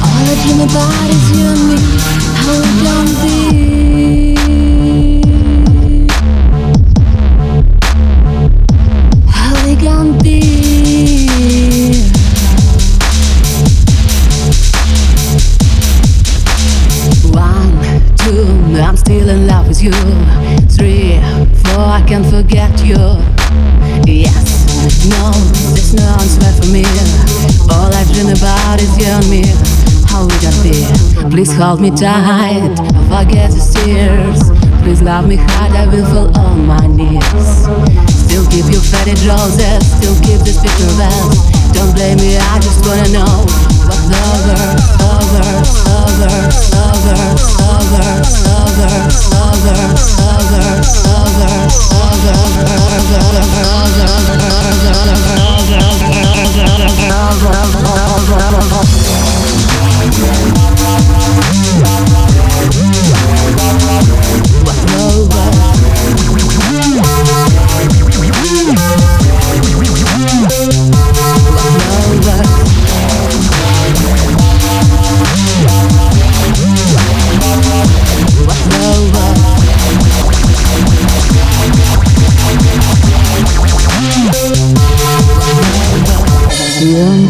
All I dream about is you and me. How we gonna be? Still in love with you. Three, four, I can't forget you. Yes, no, there's no answer for me. All I dream about is you and me. How we gonna be? Please hold me tight, forget the tears. Please love me hard, I will fall on my knees. Still keep your faded roses, still keep this picture well. Don't blame me, I just wanna know what lovers, lovers, lovers, lovers,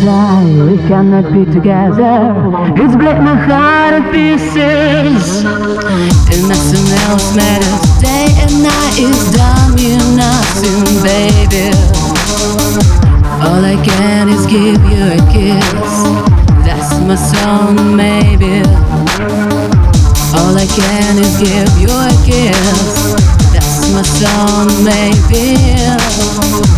and I, we cannot be together. It's break my heart in pieces. And nothing else matters. Day and night is done, you nothing, baby. All I can is give you a kiss. That's my song, maybe. All I can is give you a kiss. That's my song, maybe.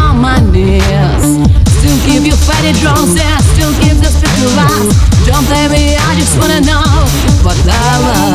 канал. Хватало